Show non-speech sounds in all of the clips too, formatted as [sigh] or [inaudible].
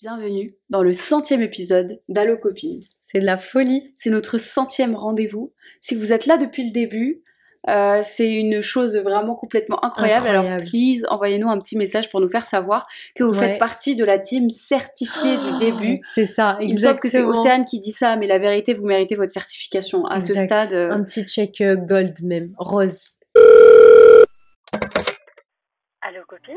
Bienvenue dans le centième épisode d'Allo Copine. C'est de la folie. C'est notre centième rendez-vous. Si vous êtes là depuis le début, euh, c'est une chose vraiment complètement incroyable. Alors, Incroyable. please, envoyez-nous un petit message pour nous faire savoir que vous Ouais. faites partie de la team certifiée du début. C'est ça, Il me semble que c'est exactement. Océane qui dit ça, mais la vérité, vous méritez votre certification. À ce stade, euh, Un petit check euh, gold même, rose. Allô copine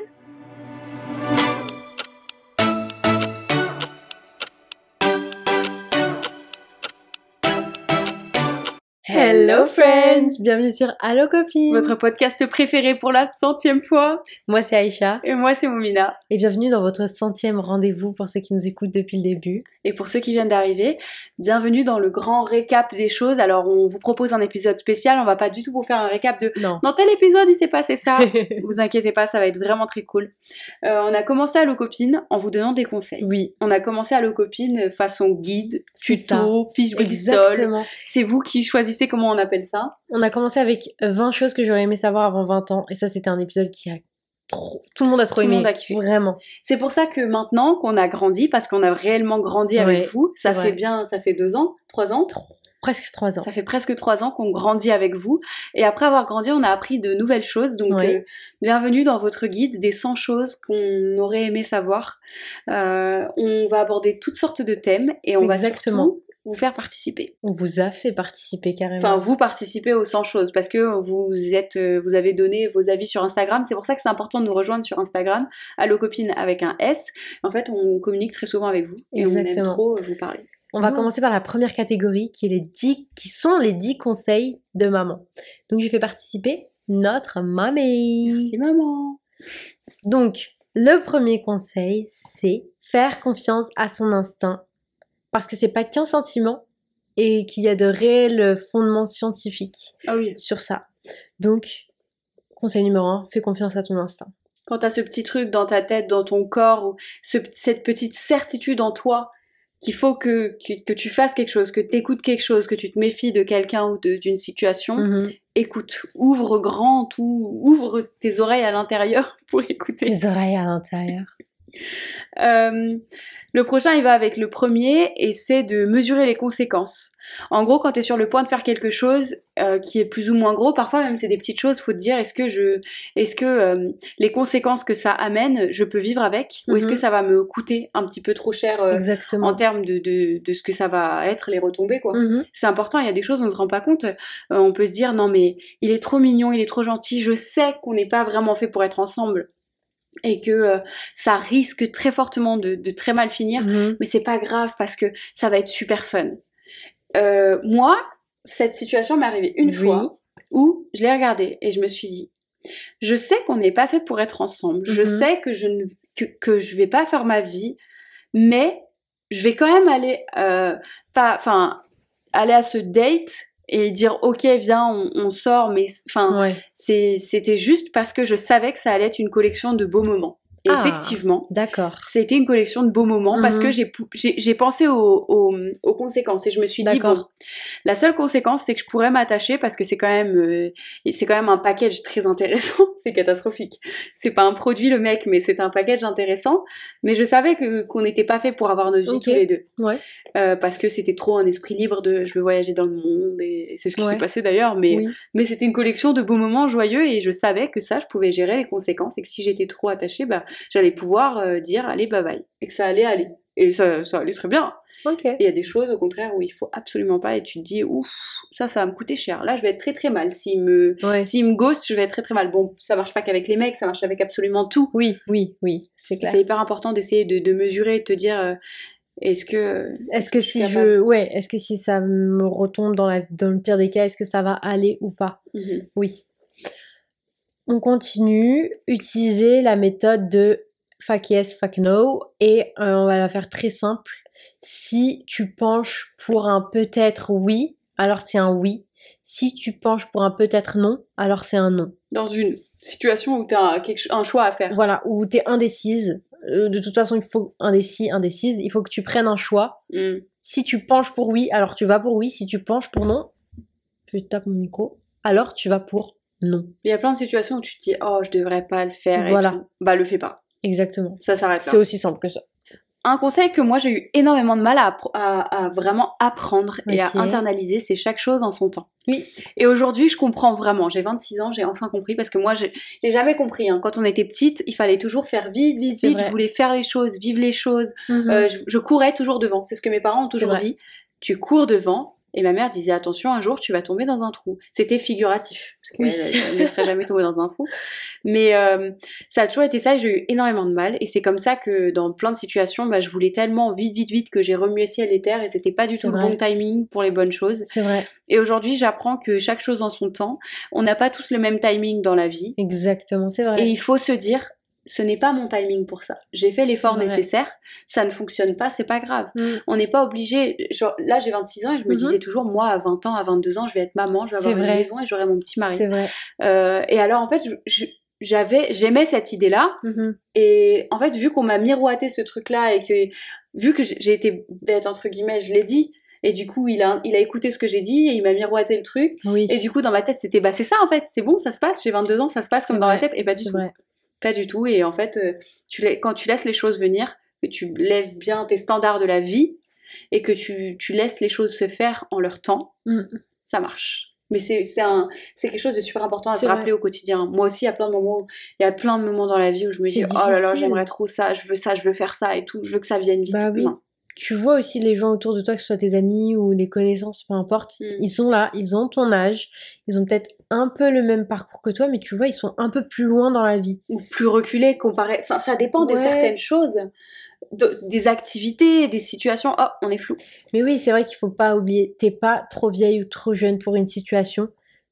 Hello friends Bienvenue sur Allo Copine votre podcast préféré pour la centième fois. Moi c'est Aïcha Et moi, c'est Momina. et bienvenue dans votre centième rendez-vous pour ceux qui nous écoutent depuis le début. Et pour ceux qui viennent d'arriver, bienvenue dans le grand récap des choses. Alors, on vous propose un épisode spécial. On va pas du tout vous faire un récap de Non. dans tel épisode il s'est passé ça. [laughs] vous inquiétez pas, ça va être vraiment très cool. Euh, on a commencé à copine en vous donnant des conseils. oui, On a commencé à copine façon guide, tuto, fiche Bristol. exactement. C'est vous qui choisissez comment on appelle ça. On a commencé avec 20 choses que j'aurais aimé savoir avant 20 ans et ça c'était un épisode qui a trop... Tout le monde a trop Tout le aimé. monde a kiffé. Vraiment. C'est pour ça que maintenant qu'on a grandi, parce qu'on a réellement grandi avec vous, ça fait vrai. bien, ça fait deux ans, trois ans. Presque 3 ans. Ça fait presque trois ans qu'on grandit avec vous. Et après avoir grandi, on a appris de nouvelles choses. Donc, Ouais. euh, bienvenue dans votre guide des 100 choses qu'on aurait aimé savoir. Euh, on va aborder toutes sortes de thèmes et on Exactement. va surtout vous faire participer. On vous a fait participer carrément. Enfin, vous participez aux 100 choses parce que vous êtes, euh, vous avez donné vos avis sur Instagram. C'est pour ça que c'est important de nous rejoindre sur Instagram, Allo Copine avec un S. En fait, on communique très souvent avec vous et on aime trop vous parler. On va commencer par la première catégorie qui est les 10 qui sont les 10 conseils de maman. Donc je fais participer notre mamie. Merci maman. Donc le premier conseil c'est faire confiance à son instinct parce que c'est pas qu'un sentiment et qu'il y a de réels fondements scientifiques Ah oui. sur ça. Donc conseil numéro 1, fais confiance à ton instinct. quand t'as ce petit truc dans ta tête, dans ton corps, ou ce- cette petite certitude en toi qu'il faut que, que, que tu fasses quelque chose, que tu écoutes quelque chose, que tu te méfies de quelqu'un ou d'une situation, Mhm. écoute, ouvre grand tout, ouvre tes oreilles à l'intérieur [laughs] pour écouter. Tes oreilles à l'intérieur. Euh, le prochain, il va avec le premier, et c'est de mesurer les conséquences. En gros, quand tu es sur le point de faire quelque chose euh, qui est plus ou moins gros, parfois même c'est des petites choses, faut te dire est-ce que je, est-ce que euh, les conséquences que ça amène, je peux vivre avec, ou est-ce Mhm. que ça va me coûter un petit peu trop cher euh, en termes de, de, de ce que ça va être les retombées quoi. Mhm. C'est important, il y a des choses on se rend pas compte. On peut se dire non mais il est trop mignon, il est trop gentil. Je sais qu'on n'est pas vraiment fait pour être ensemble et que euh, ça risque très fortement de, de très mal finir. Mhm. Mais c'est pas grave parce que ça va être super fun. Euh, moi, cette situation m'est arrivée une Oui. fois où je l'ai regardée et je me suis dit, je sais qu'on n'est pas fait pour être ensemble. Je Mhm. sais que je ne que, que je vais pas faire ma vie, mais je vais quand même aller euh, pas, enfin, aller à ce date et dire ok viens on, on sort mais enfin Ouais. c'était juste parce que je savais que ça allait être une collection de beaux moments et Ah. effectivement D'accord. c'était une collection de beaux moments parce Mhm. que j'ai pensé aux, aux, aux conséquences et je me suis dit bon la seule conséquence c'est que je pourrais m'attacher parce que c'est quand même euh, c'est quand même un package très intéressant [laughs] c'est catastrophique c'est pas un produit le mec mais c'est un package intéressant mais je savais que qu'on n'était pas fait pour avoir notre vie Ok. tous les deux Ouais. Euh, parce que c'était trop un esprit libre de je veux voyager dans le monde et c'est ce qui Ouais. s'est passé d'ailleurs mais Oui. mais c'était une collection de beaux moments joyeux et je savais que ça, je pouvais gérer les conséquences et que si j'étais trop attachée, bah, j'allais pouvoir euh, dire allez, bye bye. Et que ça allait aller. Et ça, ça allait très bien. Ok. Et il y a des choses, au contraire, où il faut absolument pas et tu te dis ouf, ça, ça va me coûter cher. Là, je vais être très très mal. S'il me, Ouais. s'il me ghost, je vais être très très mal. Bon, ça marche pas qu'avec les mecs, ça marche avec absolument tout. Oui, oui, oui, c'est clair. C'est hyper important d'essayer de, de mesurer de te dire euh, est-ce que. Est-ce que je si capable? je, ouais, est-ce que si ça me retombe dans la, dans le pire des cas, est-ce que ça va aller ou pas? Mhm. Oui. On continue. Utiliser la méthode de fuck yes, fuck no, et euh, on va la faire très simple. Si tu penches pour un peut-être oui, alors c'est un oui. Si tu penches pour un peut-être non, alors c'est un non. Dans une situation où tu as un, quelque- un choix à faire. Voilà, ou t'es indécise. Euh, de toute façon, il faut indécis, indécise. Il faut que tu prennes un choix. Mm. Si tu penches pour oui, alors tu vas pour oui. Si tu penches pour non, je tape mon micro, alors tu vas pour non. Il y a plein de situations où tu te dis oh je devrais pas le faire. et Voilà. tout. Bah le fais pas. Exactement. Ça s'arrête C'est là. aussi simple que ça. un conseil que moi j'ai eu énormément de mal à, à- à vraiment apprendre et à internaliser, c'est chaque chose en son temps. Oui. Et aujourd'hui, je comprends vraiment. J'ai 26 ans, j'ai enfin compris parce que moi, j'ai jamais compris. hein. Quand on était petite, il fallait toujours faire vite, vite, C'est vite. vrai. Je voulais faire les choses, vivre les choses. Mhm. Euh, je, je courais toujours devant. C'est ce que mes parents ont C'est toujours dit. Tu cours devant. Et ma mère disait attention, un jour tu vas tomber dans un trou. C'était figuratif, parce Oui. ne serait jamais tombée dans un trou. Mais euh, ça a toujours été ça et j'ai eu énormément de mal. Et c'est comme ça que dans plein de situations, bah, je voulais tellement vite, vite, vite que j'ai remué ciel et terre et c'était pas du tout le bon timing pour les bonnes choses. C'est vrai, Et aujourd'hui, j'apprends que chaque chose en son temps. On n'a pas tous le même timing dans la vie. exactement, c'est vrai. Et il faut se dire, ce n'est pas mon timing pour ça. J'ai fait l'effort vrai. nécessaire. Ça ne fonctionne pas, c'est pas grave. Mm. On n'est pas obligé. genre, là, j'ai 26 ans et je me Mhm. disais toujours, moi, à 20 ans, à 22 ans, je vais être maman, je vais avoir une vrai. maison et j'aurai mon petit mari. C'est vrai. Euh, et alors, en fait, j'avais, j'aimais cette idée-là. Mhm. Et en fait, vu qu'on m'a miroité ce truc-là et que, vu que j'ai été bête, entre guillemets, je l'ai dit. Et du coup, il a, il a écouté ce que j'ai dit et il m'a miroité le truc. Oui. Et du coup, dans ma tête, c'était, bah, c'est ça, en fait. C'est bon, ça se passe. J'ai 22 ans, ça se passe comme dans ma vrai. tête. Et pas du tout. vrai. Pas du tout. Et en fait, euh, tu quand tu laisses les choses venir, que tu lèves bien tes standards de la vie et que tu, tu laisses les choses se faire en leur temps, Mm. ça marche. Mais c'est quelque chose de super important à se vrai. rappeler au quotidien. Moi aussi, il y a plein de moments, il y a plein de moments dans la vie où je me dis, oh là là, j'aimerais trop ça, je veux ça, je veux faire ça et tout, je veux que ça vienne vite. Bah oui. Non. Tu vois aussi les gens autour de toi, que ce soit tes amis ou des connaissances, peu importe, Mm. ils sont là, ils ont ton âge, ils ont peut-être un peu le même parcours que toi, mais tu vois, ils sont un peu plus loin dans la vie. Ou plus reculé comparé. Enfin, ça dépend de certaines choses, de- des activités, des situations. Oh, on est flou. Mais oui, c'est vrai qu'il faut pas oublier, t'es pas trop vieille ou trop jeune pour une situation.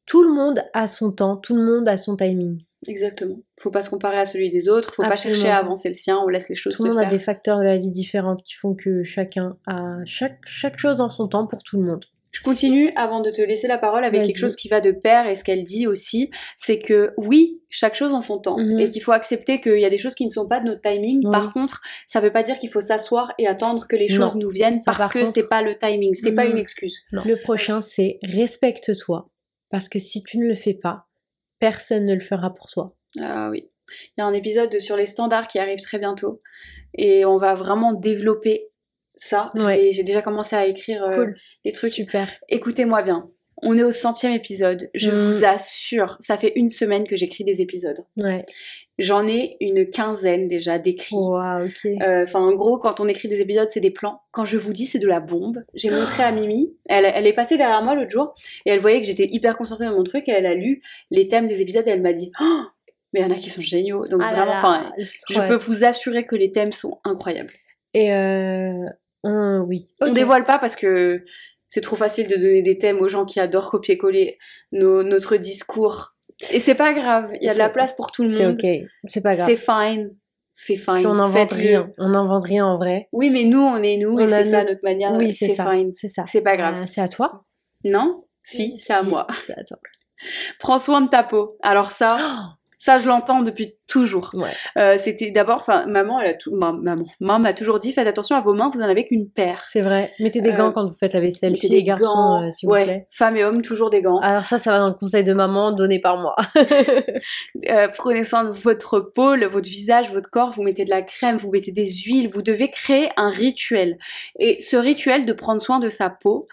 Tout le monde a son temps, tout le monde a son timing. Exactement. Faut pas se comparer à celui des autres, faut pas chercher à avancer le sien, on laisse les choses Tout le se monde a faire. des facteurs de la vie différentes qui font que chacun a chaque, chaque chose dans son temps pour tout le monde. Je continue avant de te laisser la parole avec quelque chose qui va de pair et ce qu'elle dit aussi, c'est que oui, chaque chose en son temps Mhm. et qu'il faut accepter qu'il y a des choses qui ne sont pas de notre timing. Oui. Par contre, ça veut pas dire qu'il faut s'asseoir et attendre que les Non. choses nous viennent parce par que contre- c'est pas le timing, c'est pas Mhm. une excuse. Le prochain, c'est respecte-toi. Parce que si tu ne le fais pas, personne ne le fera pour toi. Ah oui. Il y a un épisode sur les standards qui arrive très bientôt et on va vraiment développer ça. Ouais. J'ai déjà commencé à écrire euh, Cool. les trucs. Super. Écoutez-moi bien. On est au centième épisode. Je Mm. vous assure, ça fait une semaine que j'écris des épisodes. Ouais. J'en ai une quinzaine déjà d'écrits. Wow. Euh, Enfin, en gros, quand on écrit des épisodes, c'est des plans. Quand je vous dis, c'est de la bombe. J'ai montré à [gasps] Mimi. Elle, elle est passée derrière moi l'autre jour et elle voyait que j'étais hyper concentrée dans mon truc et elle a lu les thèmes des épisodes et elle m'a dit Oh, Mais il y en a qui sont géniaux. Donc Ah vraiment, enfin, je peux vous assurer que les thèmes sont incroyables. Et euh... hum, oui. On Ok. dévoile pas parce que c'est trop facile de donner des thèmes aux gens qui adorent copier-coller notre discours. Et c'est pas grave. Il y a de la C'est- place pour tout le C'est monde. ok. C'est pas grave. C'est fine. C'est fine. On n'invente rien. On n'invente rien en vrai. Oui, mais nous, on est nous On et c'est fait à notre manière. oui, c'est c'est ça. fine. C'est ça. C'est pas grave. Euh, c'est à toi Non? Si, c'est à moi. C'est à toi. Prends soin de ta peau. Alors ça, ça je l'entends depuis toujours. Ouais. Euh, C'était d'abord, enfin, maman, elle a tout, ma- maman, maman m'a toujours dit, faites attention à vos mains, vous en avez qu'une paire. C'est vrai. Mettez des Euh, gants quand vous faites la vaisselle. Filles et des garçons, gants. euh, s'il vous plaît. femmes et hommes, toujours des gants. Alors ça, ça va dans le conseil de maman donné par moi. [laughs] Prenez soin de votre peau, votre visage, votre corps, vous mettez de la crème, vous mettez des huiles, vous devez créer un rituel. Et ce rituel de prendre soin de sa peau,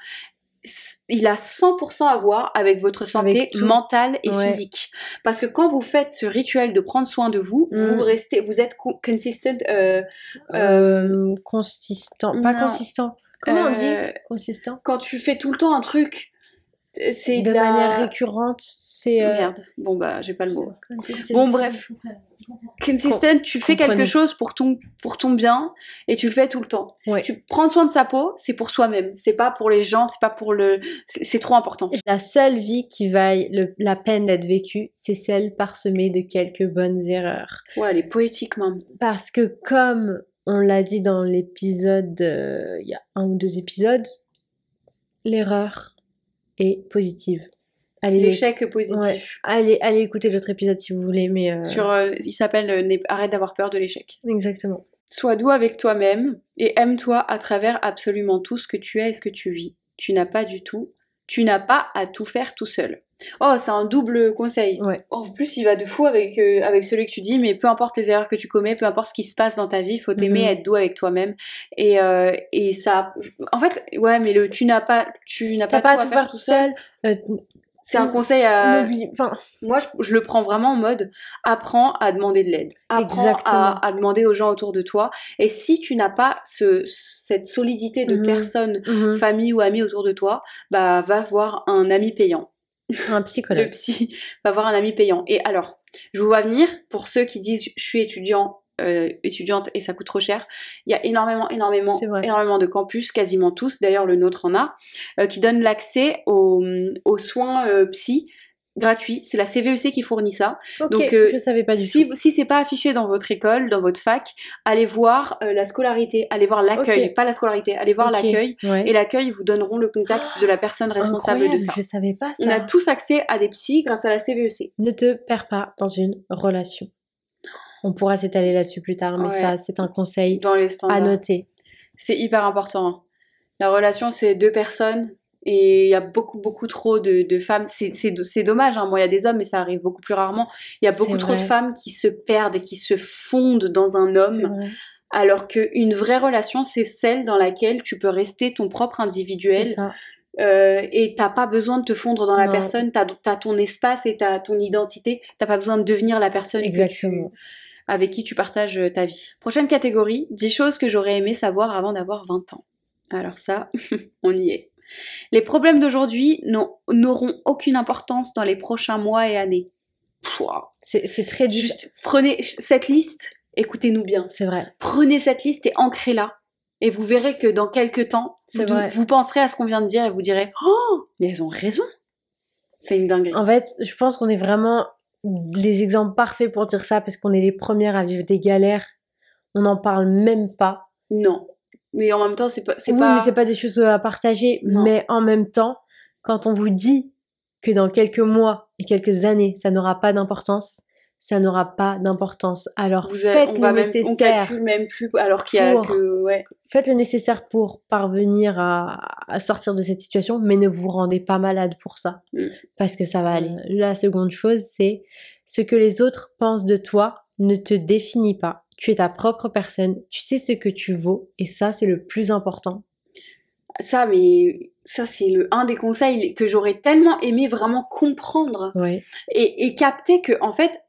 il a 100% à voir avec votre santé Avec mentale et Ouais. physique. Parce que quand vous faites ce rituel de prendre soin de vous, Mm. vous restez, vous êtes co- consistent. euh, Euh, consistant. Pas non. consistant. Comment on euh, dit Consistant? Quand tu fais tout le temps un truc, c'est De de, la... manière récurrente, c'est. euh, Merde. Bon bah j'ai pas le mot. Bon, bref. Consistent, tu fais quelque chose pour ton, pour ton bien et tu le fais tout le temps. Ouais. Tu prends soin de sa peau, c'est pour soi-même. C'est pas pour les gens, c'est pas pour le. C'est trop important. La seule vie qui vaille le- la peine d'être vécue, c'est celle parsemée de quelques bonnes erreurs. Ouais, elle est poétique, même. Parce que comme on l'a dit dans l'épisode, euh, il y a un ou deux épisodes, l'erreur est positive. L'échec positif. Ouais. allez, allez écouter l'autre épisode si vous voulez, mais euh, Sur, euh, il s'appelle euh, Arrête d'avoir peur de l'échec. exactement. Sois doux avec toi-même et aime-toi à travers absolument tout ce que tu es et ce que tu vis. Tu n'as pas du tout tu n'as pas à tout faire tout seul. Oh, c'est un double conseil. Ouais. En plus, il va de fou avec, euh, avec celui que tu dis, mais peu importe les erreurs que tu commets, peu importe ce qui se passe dans ta vie, faut t'aimer, Mhm. être doux avec toi-même. Et, euh, et ça. En fait, ouais, mais le tu n'as pas, tu n'as pas à tout faire tout seul. euh, C'est un conseil à. Enfin, Moi, je, je le prends vraiment en mode apprends à demander de l'aide. Apprends à, à demander aux gens autour de toi. Et si tu n'as pas ce, cette solidité de Mhm. personnes, mhm, famille ou amis autour de toi, bah va voir un ami payant. un Le psychologue. psy [laughs] va voir un ami payant. Et alors, je vous vois venir pour ceux qui disent je suis étudiant. Euh, étudiante et ça coûte trop cher. Il y a énormément, énormément, énormément de campus, quasiment tous, d'ailleurs le nôtre en a, euh, qui donnent l'accès aux, aux soins euh, psy gratuits. C'est la CVEC qui fournit ça. Donc, euh, je savais pas du Si, tout. si c'est pas affiché dans votre école, dans votre fac, allez voir euh, la scolarité, allez voir l'accueil, pas la scolarité, allez voir l'accueil. ouais. Et l'accueil, vous donneront le contact de la personne responsable de ça. Je savais pas ça. On a tous accès à des psys grâce à la E CVEC. Ne te perds pas dans une relation. On pourra s'étaler là-dessus plus tard, mais Ouais. ça, c'est un conseil Dans les à noter. C'est hyper important. hein. La relation, c'est deux personnes. Et il y a beaucoup, beaucoup trop de, de femmes. C'est- dommage, hein. moi il y a des hommes, mais ça arrive beaucoup plus rarement. Il y a beaucoup trop de femmes qui se perdent et qui se fondent dans un homme. Alors qu'une vraie relation, c'est celle dans laquelle tu peux rester ton propre individuel ça. euh, et t'as pas besoin de te fondre dans la Non. personne, t'as as ton espace et t'as ton identité, t'as pas besoin de devenir la personne que Exactement. tu- avec qui tu partages euh, ta vie. Prochaine catégorie, 10 choses que j'aurais aimé savoir avant d'avoir 20 ans. Alors ça, [laughs] on y est. Les problèmes d'aujourd'hui n'auront aucune importance dans les prochains mois et années. Pouah. C'est très dur. Juste prenez cette liste, écoutez-nous bien. C'est vrai. Prenez cette liste et ancrez-la. Et vous verrez que dans quelques temps, vous, vrai. vous penserez à ce qu'on vient de dire et vous direz Oh, mais elles ont raison. C'est une dinguerie. En fait, je pense qu'on est vraiment les exemples parfaits pour dire ça parce qu'on est les premières à vivre des galères. On n'en parle même pas. Non. Mais en même temps, c'est pas. c'est Oui, pas... mais c'est pas des choses à partager. Non. Mais en même temps, quand on vous dit que dans quelques mois et quelques années, ça n'aura pas d'importance, ça n'aura pas d'importance. Alors Vous avez- faites on le va même, on nécessaire. calcule même plus alors qu'il y a pour- que ouais. Faites le nécessaire pour parvenir à, à sortir de cette situation, mais ne vous rendez pas malade pour ça, Mm. parce que ça va aller. La seconde chose, c'est ce que les autres pensent de toi ne te définit pas. Tu es ta propre personne, tu sais ce que tu vaux, et ça, c'est le plus important. Ça, mais ça c'est le un des conseils que j'aurais tellement aimé vraiment comprendre Ouais, et, et capter que en fait.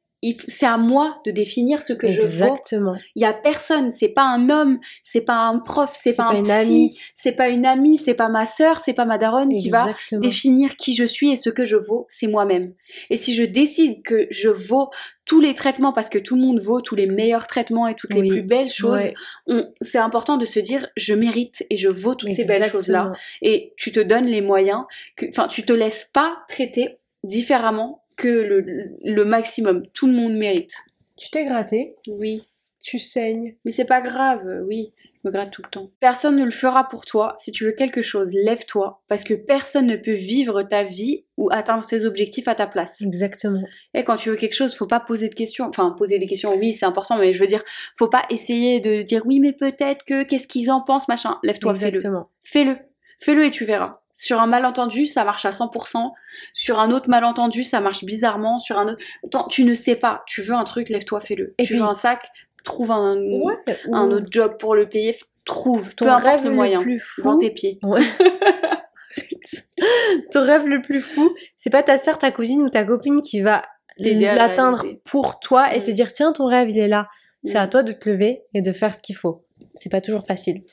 C'est à moi de définir ce que je exactement. Il y a personne, c'est pas un homme, c'est pas un prof, c'est pas, pas un psy, c'est pas une amie, c'est pas ma sœur, c'est pas ma daronne qui va définir qui je suis et ce que je vaux, c'est moi-même. Et si je décide que je vaux tous les traitements parce que tout le monde vaut tous les meilleurs traitements et toutes les plus belles choses, Ouais, c'est important de se dire je mérite et je vaux toutes ces belles exactement. choses-là. Et tu te donnes les moyens, enfin tu te laisses pas traiter différemment que le, le maximum. Tout le monde mérite. Tu t'es gratté, Oui. tu saignes. Mais c'est pas grave, oui, je me gratte tout le temps. Personne ne le fera pour toi. Si tu veux quelque chose, lève-toi, parce que personne ne peut vivre ta vie ou atteindre tes objectifs à ta place. Exactement. Et quand tu veux quelque chose, faut pas poser de questions. Enfin, poser des questions, oui, c'est important, mais je veux dire, faut pas essayer de dire oui, mais peut-être que, qu'est-ce qu'ils en pensent, machin. Lève-toi, fais-le. Exactement. Fais-le. Fais-le et tu verras. Sur un malentendu, ça marche à 100%. Sur un autre malentendu, ça marche bizarrement. Sur un autre... Tu ne sais pas. Tu veux un truc, lève-toi, fais-le. Et tu puis- veux un sac, trouve un, Ouais, un ou autre job pour le payer. Trouve. ton peu rêve le le moyen. plus Dans fou. tes pieds. Ouais. [laughs] Ton rêve le plus fou, c'est pas ta soeur, ta cousine ou ta copine qui va à l'atteindre pour toi et te Mm. dire tiens ton rêve il est là. C'est à Mm. toi de te lever et de faire ce qu'il faut. C'est pas toujours facile.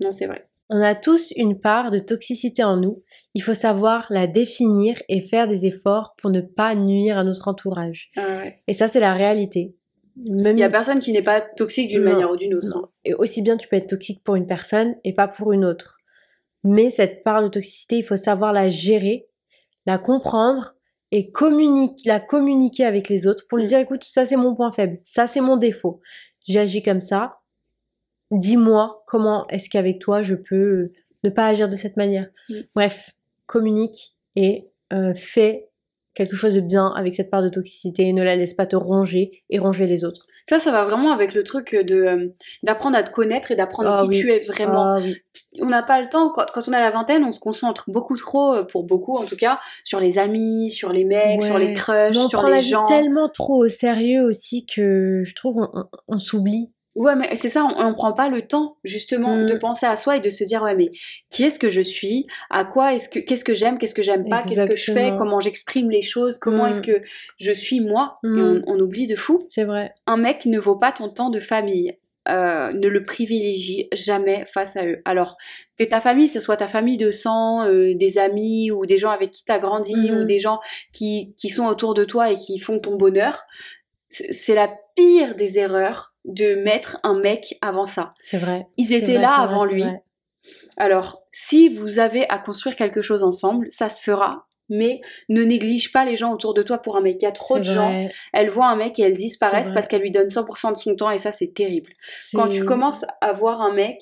Non, c'est vrai. On a tous une part de toxicité en nous. Il faut savoir la définir et faire des efforts pour ne pas nuire à notre entourage. Ah ouais. Et ça c'est la réalité. Même Il y a personne qui n'est pas toxique d'une manière ou d'une autre. Non. Et aussi bien tu peux être toxique pour une personne et pas pour une autre. Mais cette part de toxicité, il faut savoir la gérer, la comprendre et communiquer, la communiquer avec les autres pour lui Mm. dire écoute, ça c'est mon point faible, ça c'est mon défaut. J'agis comme ça. Dis-moi comment est-ce qu'avec toi je peux ne pas agir de cette manière. Bref, communique et euh, fais quelque chose de bien avec cette part de toxicité et ne la laisse pas te ronger et ronger les autres. Ça, ça va vraiment avec le truc de euh, d'apprendre à te connaître et d'apprendre Ah qui oui. tu es vraiment. Ah oui. On n'a pas le temps, quand, quand on a la vingtaine, on se concentre beaucoup trop, euh, pour beaucoup en tout cas, sur les amis, sur les mecs, sur les crushs, on sur prend les la vie tellement trop au sérieux aussi que je trouve on, on- on s'oublie. Ouais, mais c'est ça, on, on prend pas le temps justement Mm. de penser à soi et de se dire ouais mais qui est-ce que je suis, à quoi est-ce que qu'est-ce que j'aime, qu'est-ce que j'aime pas, qu'est-ce que je fais, comment j'exprime les choses, comment Mm. est-ce que je suis moi? Et Mm. on, on oublie de fou. C'est vrai. Un mec ne vaut pas ton temps de famille. Euh, ne le privilégie jamais face à eux. Alors, que ta famille, ce soit ta famille de sang, euh, des amis ou des gens avec qui tu as grandi ou des gens qui, qui sont autour de toi et qui font ton bonheur, c'est la pire des erreurs de mettre un mec avant ça. C'est vrai. Ils étaient vrai, là vrai, avant lui. vrai. Alors, si vous avez à construire quelque chose ensemble, ça se fera. Mais ne néglige pas les gens autour de toi pour un mec. Il y a trop de gens, elles voient un mec et elles disparaissent parce qu'elle lui donne 100% de son temps et ça c'est terrible. Quand tu commences à voir un mec,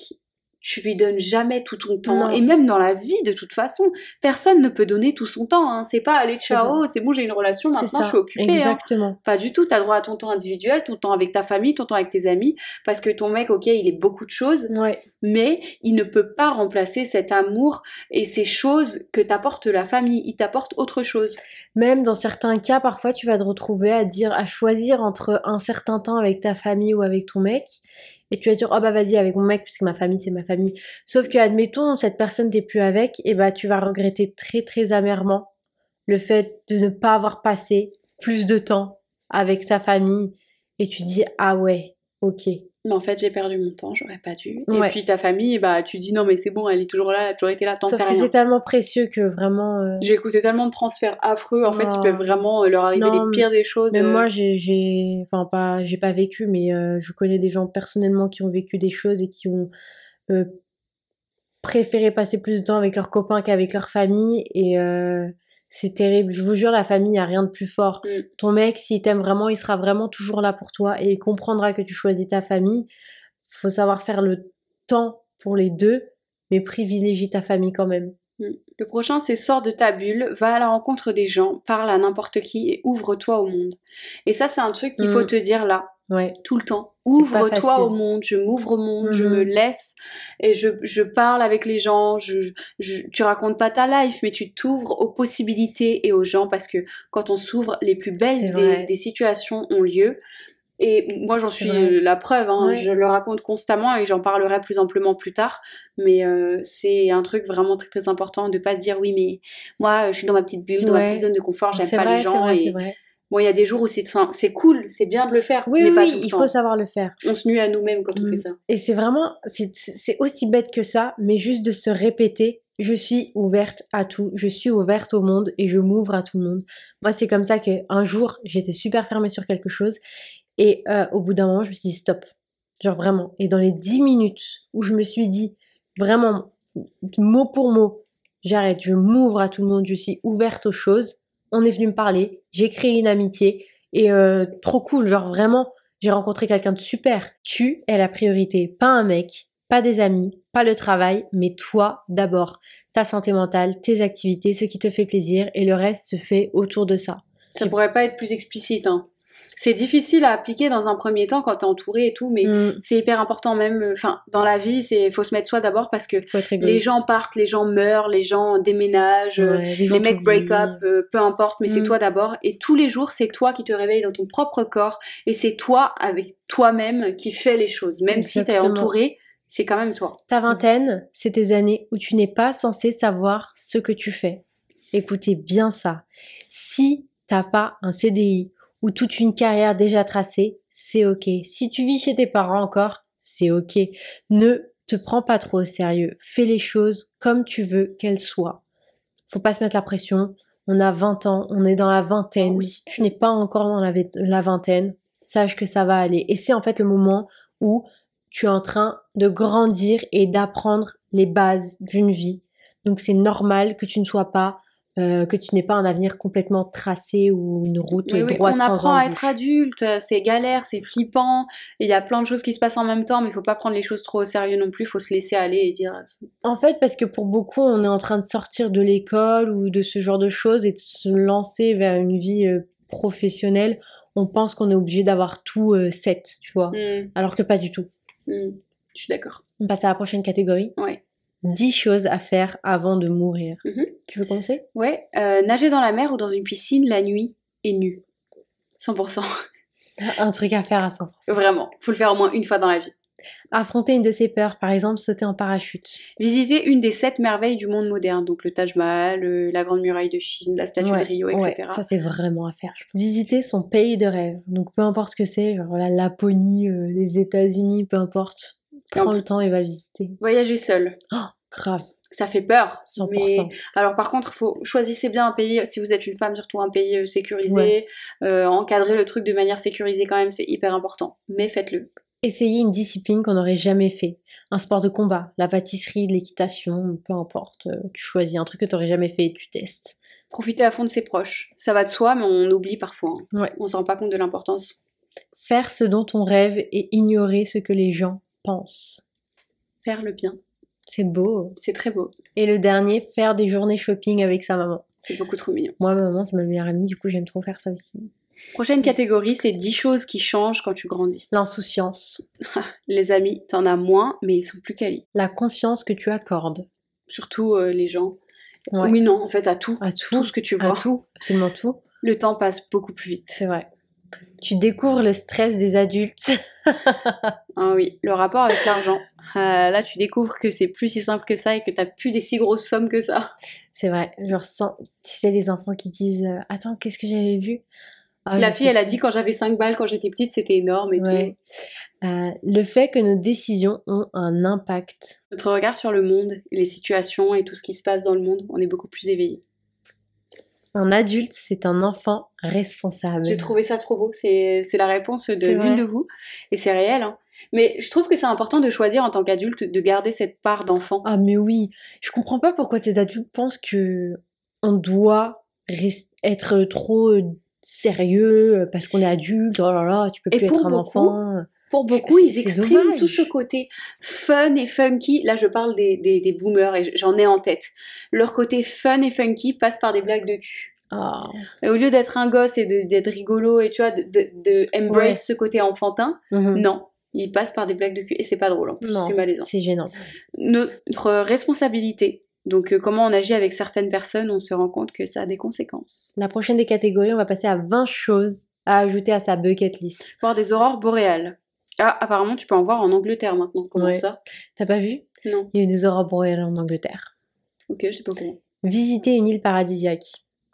tu lui donnes jamais tout ton temps. Non. Et même dans la vie, de toute façon, personne ne peut donner tout son temps. hein. C'est pas aller ciao, c'est bon, j'ai une relation, maintenant ça. je suis occupée. hein. Exactement. Pas du tout, t'as droit à ton temps individuel, ton temps avec ta famille, ton temps avec tes amis, parce que ton mec, ok, il est beaucoup de choses, Ouais. mais il ne peut pas remplacer cet amour et ces choses que t'apporte la famille. Il t'apporte autre chose. Même dans certains cas, parfois, tu vas te retrouver à dire, à choisir entre un certain temps avec ta famille ou avec ton mec. Et tu vas dire, oh bah vas-y avec mon mec, puisque ma famille, c'est ma famille. Sauf que, admettons, cette personne t'es plus avec, et bah tu vas regretter très très amèrement le fait de ne pas avoir passé plus de temps avec ta famille. Et tu dis, ah ouais, ok. Mais en fait, j'ai perdu mon temps, j'aurais pas dû. Et puis ta famille, bah tu dis non mais c'est bon, elle est toujours là, elle a toujours été là, t'en sais rien. c'est tellement précieux que vraiment. euh, J'ai écouté tellement de transferts affreux, en fait, ils peuvent vraiment euh, leur arriver Non, les pires des choses. Même euh, moi, j'ai, j'ai, enfin pas, j'ai pas vécu, mais euh, je connais des gens personnellement qui ont vécu des choses et qui ont préféré passer plus de temps avec leurs copains qu'avec leur famille et euh, c'est terrible. Je vous jure, la famille, y a rien de plus fort. Mm. Ton mec, s'il t'aime vraiment, il sera vraiment toujours là pour toi et il comprendra que tu choisis ta famille. Faut savoir faire le temps pour les deux, mais privilégie ta famille quand même. Le prochain, c'est sors de ta bulle, va à la rencontre des gens, parle à n'importe qui et ouvre-toi au monde. Et ça, c'est un truc qu'il Mm. faut te dire là, Ouais. tout le temps. Ouvre-toi au monde, je m'ouvre au monde, je me laisse et je, je parle avec les gens. Je, je- tu racontes pas ta life, mais tu t'ouvres aux possibilités et aux gens parce que quand on s'ouvre, les plus belles des, des situations ont lieu. Et moi, j'en suis la preuve, hein. Ouais. je le raconte constamment et j'en parlerai plus amplement plus tard. Mais euh, c'est un truc vraiment très très important de pas se dire oui, mais moi, je suis dans ma petite bulle, dans ma Ouais. petite zone de confort, j'aime pas vrai, les c'est gens. vrai, et c'est vrai. Bon, il y a des jours où c'est c'est cool, c'est bien de le faire, Oui, mais oui, pas oui, tout le il temps. faut savoir le faire. On se nuit à nous-mêmes quand on Mm. fait ça. Et c'est vraiment, c'est c'est aussi bête que ça, mais juste de se répéter, je suis ouverte à tout, je suis ouverte au monde et je m'ouvre à tout le monde. Moi, c'est comme ça qu'un jour, j'étais super fermée sur quelque chose et euh, au bout d'un moment, je me suis dit stop. Genre vraiment. Et dans les 10 minutes où je me suis dit vraiment mot pour mot, j'arrête, je m'ouvre à tout le monde, je suis ouverte aux choses. On est venu me parler, j'ai créé une amitié et euh, trop cool, genre vraiment, j'ai rencontré quelqu'un de super. Tu es la priorité, pas un mec, pas des amis, pas le travail, mais toi d'abord. Ta santé mentale, tes activités, ce qui te fait plaisir et le reste se fait autour de ça. Ça pourrait pas être plus explicite. Hein. C'est difficile à appliquer dans un premier temps quand t'es entouré et tout, mais Mm, c'est hyper important même. euh, Enfin, dans la vie, c'est faut se mettre soi d'abord parce que les gens partent, les gens meurent, les gens déménagent. euh, Ouais, les mecs break up, euh, peu importe, mais c'est Mm. toi d'abord. Et tous les jours, c'est toi qui te réveilles dans ton propre corps. Et c'est toi, avec toi-même, qui fais les choses. Même si t'es Exactement. entouré, c'est quand même toi. Ta vingtaine, c'est tes années où tu n'es pas censé savoir ce que tu fais. Écoutez bien ça. Si t'as pas un CDI ou toute une carrière déjà tracée, c'est ok. Si tu vis chez tes parents encore, c'est ok. Ne te prends pas trop au sérieux. Fais les choses comme tu veux qu'elles soient. Faut pas se mettre la pression. On a 20 ans, on est dans la vingtaine. Oui. Si tu n'es pas encore dans la vingtaine, sache que ça va aller. Et c'est en fait le moment où tu es en train de grandir et d'apprendre les bases d'une vie. Donc c'est normal que tu ne sois pas, euh, que tu n'aies pas un avenir complètement tracé ou une route Oui, oui, droite on sans apprend à être adulte, euh, c'est galère, c'est flippant, il y a plein de choses qui se passent en même temps, mais il faut pas prendre les choses trop au sérieux non plus, il faut se laisser aller et dire euh, En fait, parce que pour beaucoup, on est en train de sortir de l'école ou de ce genre de choses et de se lancer vers une vie professionnelle. on pense qu'on est obligé d'avoir tout euh, set, tu vois. Hmm, Alors que pas du tout. hmm, Je suis d'accord. On passe à la prochaine catégorie. Ouais. 10 choses à faire avant de mourir. Mhm. Tu veux commencer? Ouais, euh, nager dans la mer ou dans une piscine la nuit et nu. 100%. Un truc à faire à 100%. Vraiment. Faut le faire au moins une fois dans la vie. Affronter une de ses peurs, par exemple sauter en parachute. Visiter une des sept merveilles du monde moderne, donc le Taj Mahal, euh, la Grande Muraille de Chine, la Statue Ouais, de Rio, ouais, etc. ça c'est vraiment à faire. Visiter son pays de rêve. Donc peu importe ce que c'est, genre la Laponie, euh, les États-Unis, peu importe. Prends le temps et va visiter. Voyager seul, Oh, grave, ça fait peur. 100%. Mais alors par contre, faut choisissez bien un pays. Si vous êtes une femme, surtout un pays euh, sécurisé, Ouais. euh, encadrez le truc de manière sécurisée quand même, c'est hyper important. Mais faites-le. Essayer une discipline qu'on n'aurait jamais fait. Un sport de combat, la pâtisserie, l'équitation, peu importe. euh, Tu choisis un truc que tu n'aurais jamais fait et tu testes. Profitez à fond de ses proches. Ça va de soi, mais on oublie parfois. hein. Ouais. On se rend pas compte de l'importance. Faire ce dont on rêve et ignorer ce que les gens pensent. Faire le bien, C'est beau. c'est très beau. Et le dernier, faire des journées shopping avec sa maman. C'est beaucoup trop mignon. Moi, ma maman, c'est ma meilleure amie, du coup, j'aime trop faire ça aussi. Prochaine catégorie, c'est 10 choses qui changent quand tu grandis. L'insouciance. Les amis, t'en as moins, mais ils sont plus quali. La confiance que tu accordes. Surtout euh, les gens. Ouais. Oui, non, en fait, à tout. À Tout tout. ce que tu À vois. tout. Absolument tout. Le temps passe beaucoup plus vite. C'est vrai. Tu découvres le stress des adultes. [laughs] Ah oui, le rapport avec l'argent. Ah, là, tu découvres que c'est plus si simple que ça et que t'as plus des si grosses sommes que ça. C'est vrai. Genre, sans- tu sais, les enfants qui disent euh, Attends, qu'est-ce que j'avais vu? Ah, la fille, sais elle a dit quand j'avais 5 balles quand j'étais petite, c'était énorme et Ouais. Euh, le fait que nos décisions ont un impact. tout. Notre regard sur le monde, les situations et tout ce qui se passe dans le monde, on est beaucoup plus éveillé. Un adulte, c'est un enfant responsable. J'ai trouvé ça trop beau. C'est la réponse de l'une de vous. Et c'est réel. hein. Mais je trouve que c'est important de choisir en tant qu'adulte de garder cette part d'enfant. Ah, mais oui. Je comprends pas pourquoi ces adultes pensent que on doit être trop euh, sérieux euh, parce qu'on est adulte. Oh là là, tu peux Et plus être un beaucoup, enfant. Pour beaucoup, ils expriment tout ce côté fun et funky. Là, je parle des, des, des boomers et j'en ai en tête. Leur côté fun et funky passe par des blagues de cul. Ah, Et au lieu d'être un gosse et d'être rigolo et tu vois, de, de, de embrace Ouais. ce côté enfantin, mhm. non. Ils passent par des blagues de cul et c'est pas drôle en plus, c'est malaisant. c'est gênant. Notre responsabilité, donc euh, comment on agit avec certaines personnes, on se rend compte que ça a des conséquences. La prochaine des catégories, on va passer à 20 choses à ajouter à sa bucket list. Voir des aurores boréales. Ah, apparemment, tu peux en voir en Angleterre maintenant. Comment Ouais. ça? T'as pas vu? Non. Il y a eu des aurores boréales en Angleterre. Ok, je sais pas comment. Visiter une île paradisiaque.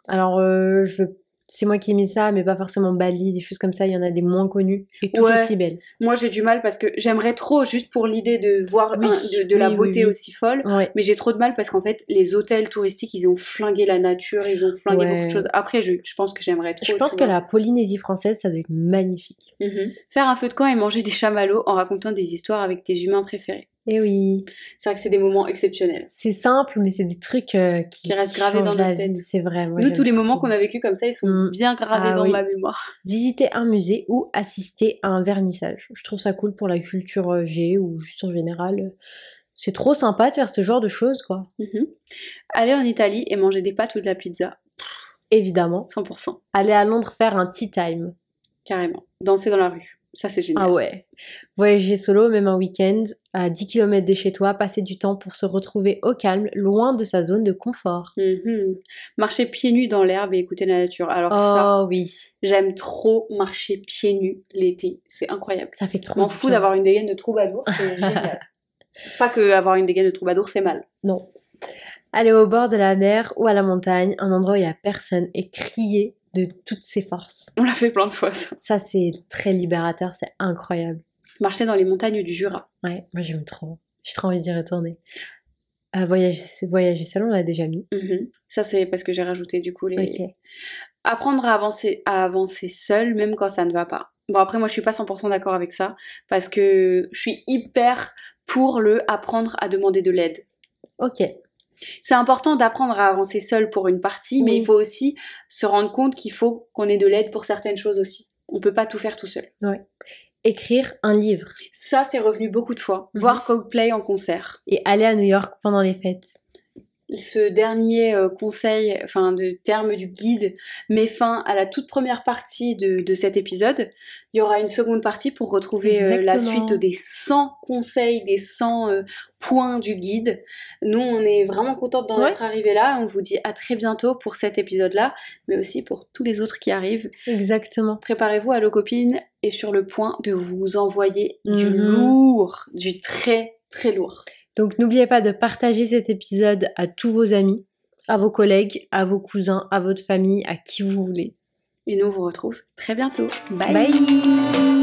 Alors, euh, je... c'est moi qui ai mis ça, mais pas forcément Bali, des choses comme ça. Il y en a des moins connues et tout Ouais. aussi belles. Moi, j'ai du mal parce que j'aimerais trop, juste pour l'idée de voir Oui, un- de, de la oui, beauté oui. aussi folle. Ouais. Mais j'ai trop de mal parce qu'en fait, les hôtels touristiques, ils ont flingué la nature, ils ont flingué Ouais. beaucoup de choses. Après, je, je pense que j'aimerais trop. Je pense que vois. la Polynésie française, ça doit être magnifique. Mhm. Faire un feu de camp et manger des chamallows en racontant des histoires avec tes humains préférés. Et oui, C'est vrai que c'est des moments exceptionnels. c'est simple, mais c'est des trucs euh, qui, Qui restent qui gravés dans la notre tête. vie. C'est vrai. moi, Nous, tous les trop. moments qu'on a vécu comme ça, ils sont Mm. bien gravés Ah dans oui. ma mémoire. Visiter un musée ou assister à un vernissage. Je trouve ça cool pour la culture euh, G ou juste en général. C'est trop sympa de faire ce genre de choses, quoi. Mhm. Aller en Italie et manger des pâtes ou de la pizza, Évidemment. 100%, Aller à Londres faire un tea time. carrément. Danser dans la rue, ça c'est génial. Ah ouais. Voyager solo, même un week-end, à 10 km de chez toi, passer du temps pour se retrouver au calme, loin de sa zone de confort. Mhm. Marcher pieds nus dans l'herbe et écouter la nature. Alors ça, Oh oui, j'aime trop marcher pieds nus l'été. C'est incroyable. ça fait Je trop m'en fous d'avoir une dégaine de troubadour, c'est [laughs] génial. Pas que avoir une dégaine de troubadour, c'est mal. Non. Aller au bord de la mer ou à la montagne, un endroit où il n'y a personne, et crier de toutes ses forces. On l'a fait plein de fois. ça. Ça, c'est très libérateur, c'est incroyable. Marcher dans les montagnes du Jura. Ouais, moi j'aime trop. J'ai trop envie d'y retourner. Euh, voyager, voyager seul, on l'a déjà mis. Mhm. Ça c'est parce que j'ai rajouté du coup les... Apprendre à avancer, à avancer seul, même quand ça ne va pas. Bon, après, moi, je suis pas 100% d'accord avec ça, parce que je suis hyper pour le apprendre à demander de l'aide. Ok. C'est important d'apprendre à avancer seul pour une partie, mais Oui. il faut aussi se rendre compte qu'il faut qu'on ait de l'aide pour certaines choses aussi. On peut pas tout faire tout seul. Écrire un livre Ça, c'est revenu beaucoup de fois. Mhm. Voir Coldplay en concert. et aller à New York pendant les fêtes. Ce dernier euh, conseil, enfin de terme du guide, met fin à la toute première partie de, de cet épisode. Il y aura une seconde partie pour retrouver euh, la suite des 100 conseils, des 100 euh, points du guide. Nous, on est vraiment contente d'en Ouais. être arrivés là. On vous dit à très bientôt pour cet épisode-là, mais aussi pour tous les autres qui arrivent. Exactement. Préparez-vous, Allo Copine est sur le point de vous envoyer du Mhm. lourd, du très très lourd. Donc n'oubliez pas de partager cet épisode à tous vos amis, à vos collègues, à vos cousins, à votre famille, à qui vous voulez. Et nous, on vous retrouve très bientôt. Bye